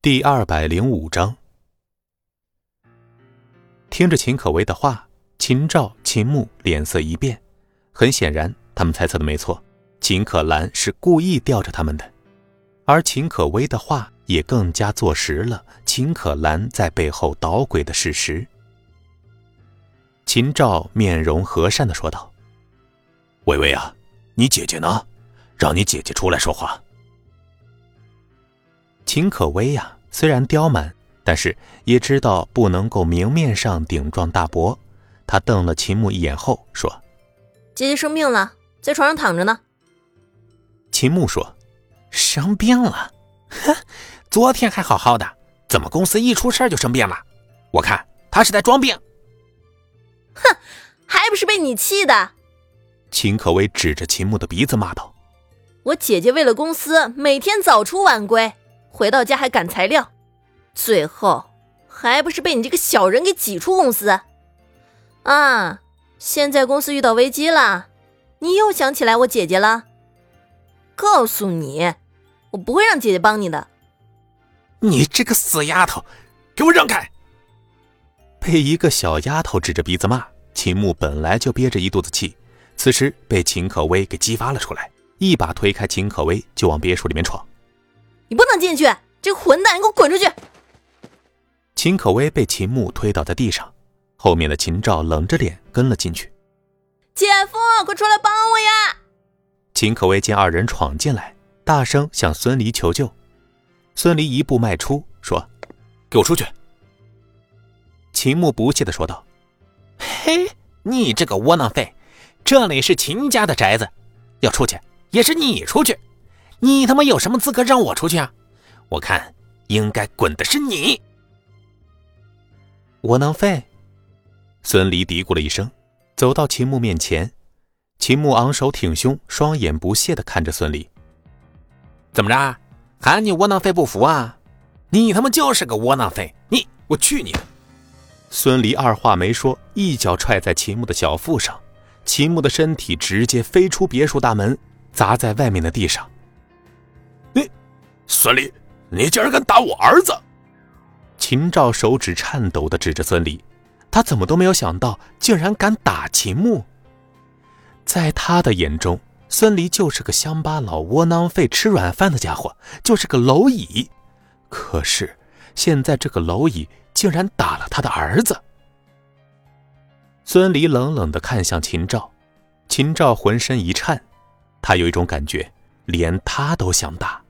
第二百零五章，听着秦可薇的话，秦赵、秦牧脸色一变。很显然，他们猜测的没错，秦可兰是故意吊着他们的。而秦可薇的话也更加坐实了秦可兰在背后捣鬼的事实。秦赵面容和善的说道：“薇薇啊，你姐姐呢？让你姐姐出来说话。”秦可薇呀，虽然刁蛮，但是也知道不能够明面上顶撞大伯。他瞪了秦牧一眼后说：“姐姐生病了，在床上躺着呢。”秦牧说：“生病了？哼，昨天还好好的，怎么公司一出事就生病了？我看他是在装病。”哼，还不是被你气的！秦可薇指着秦牧的鼻子骂道：“我姐姐为了公司，每天早出晚归。”回到家还赶材料，最后还不是被你这个小人给挤出公司？啊！现在公司遇到危机了，你又想起来我姐姐了？告诉你，我不会让姐姐帮你的。你这个死丫头，给我让开！被一个小丫头指着鼻子骂，秦牧本来就憋着一肚子气，此时被秦可薇给激发了出来，一把推开秦可薇就往别墅里面闯。你不能进去！这个混蛋，你给我滚出去！秦可薇被秦牧推倒在地上，后面的秦赵冷着脸跟了进去。姐夫，快出来帮我呀！秦可薇见二人闯进来，大声向孙离求救。孙离一步迈出，说：“给我出去！”秦牧不屑的说道：“嘿，你这个窝囊废，这里是秦家的宅子，要出去也是你出去。”你他妈有什么资格让我出去啊？我看应该滚的是你，窝囊废！孙离嘀咕了一声，走到秦牧面前。秦牧昂首挺胸，双眼不屑的看着孙离。怎么着？喊你窝囊废不服啊？你他妈就是个窝囊废！你，我去你的！孙离二话没说，一脚踹在秦牧的小腹上，秦牧的身体直接飞出别墅大门，砸在外面的地上。孙离，你竟然敢打我儿子！秦赵手指颤抖的指着孙离，他怎么都没有想到，竟然敢打秦牧。在他的眼中，孙离就是个乡巴佬、窝囊废、吃软饭的家伙，就是个蝼蚁。可是现在这个蝼蚁竟然打了他的儿子。孙离冷冷的看向秦赵，秦赵浑身一颤，他有一种感觉，连他都想打。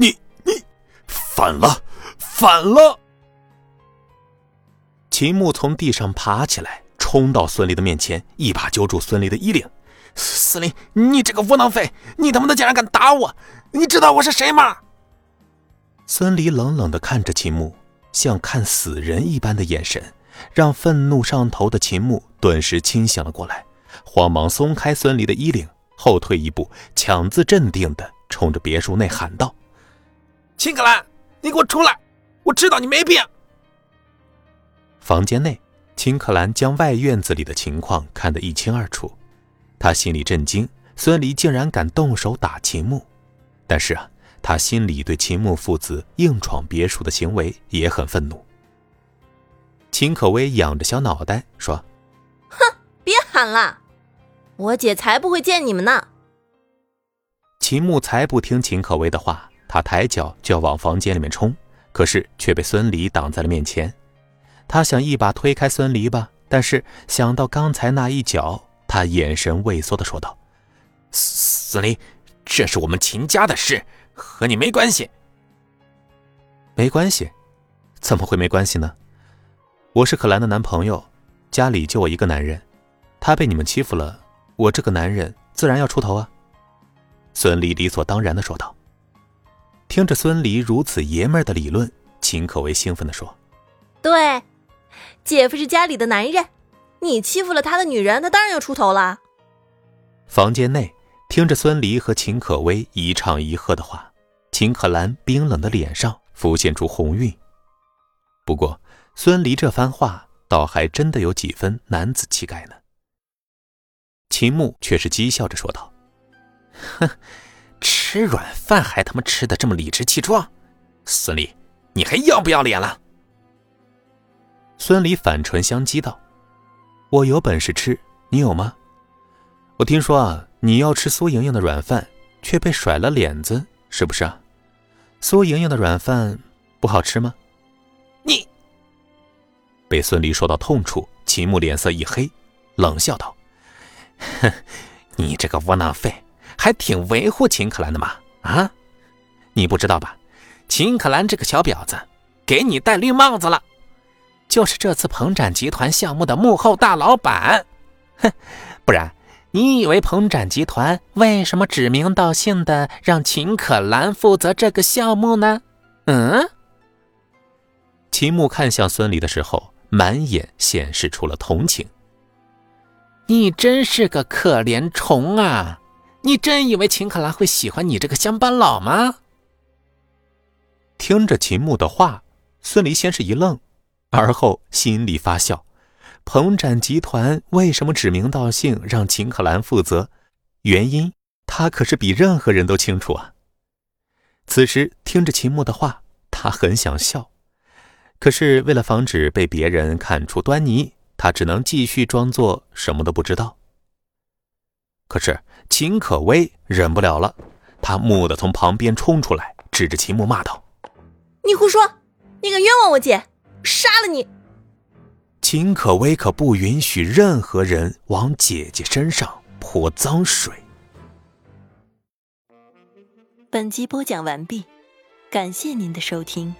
你你反了，反了！秦牧从地上爬起来，冲到孙离的面前，一把揪住孙离的衣领：“孙离，你这个窝囊废，你他妈的竟然敢打我！你知道我是谁吗？”孙离冷冷的看着秦牧，像看死人一般的眼神，让愤怒上头的秦牧顿时清醒了过来，慌忙松开孙离的衣领，后退一步，强自镇定的冲着别墅内喊道。秦可兰，你给我出来！我知道你没病。房间内，秦可兰将外院子里的情况看得一清二楚，他心里震惊，孙离竟然敢动手打秦牧。但是啊，他心里对秦牧父子硬闯别墅的行为也很愤怒。秦可薇仰着小脑袋说：“哼，别喊了，我姐才不会见你们呢。”秦牧才不听秦可薇的话。他抬脚就要往房间里面冲，可是却被孙离挡在了面前。他想一把推开孙离吧，但是想到刚才那一脚，他眼神畏缩的说道：“孙离，这是我们秦家的事，和你没关系。”“没关系？怎么会没关系呢？我是可兰的男朋友，家里就我一个男人，他被你们欺负了，我这个男人自然要出头啊。”孙离理所当然的说道。听着孙离如此爷们儿的理论，秦可薇兴奋地说：“对，姐夫是家里的男人，你欺负了他的女人，他当然要出头了。”房间内听着孙离和秦可薇一唱一和的话，秦可兰冰冷的脸上浮现出红晕。不过，孙离这番话倒还真的有几分男子气概呢。秦牧却是讥笑着说道：“哼。”吃软饭还他妈吃的这么理直气壮，孙俪，你还要不要脸了？孙俪反唇相讥道：“我有本事吃，你有吗？我听说啊，你要吃苏莹莹的软饭，却被甩了脸子，是不是啊？苏莹莹的软饭不好吃吗？”你被孙俪说到痛处，秦牧脸色一黑，冷笑道：“哼，你这个窝囊废，还挺维护秦可兰的嘛？啊，你不知道吧？秦可兰这个小婊子，给你戴绿帽子了。”就是这次鹏展集团项目的幕后大老板，哼，不然你以为鹏展集团为什么指名道姓的让秦可兰负责这个项目呢？嗯？秦牧看向孙离的时候，满眼显示出了同情。你真是个可怜虫啊！你真以为秦可兰会喜欢你这个乡巴佬吗？听着秦牧的话，孙离先是一愣。而后心里发笑，鹏展集团为什么指名道姓让秦可兰负责？原因他可是比任何人都清楚啊。此时听着秦牧的话，他很想笑，可是为了防止被别人看出端倪，他只能继续装作什么都不知道。可是秦可薇忍不了了，她蓦地从旁边冲出来，指着秦牧骂道：“你胡说！你敢冤枉我姐！”杀了你！秦可薇可不允许任何人往姐姐身上泼脏水。本集播讲完毕，感谢您的收听。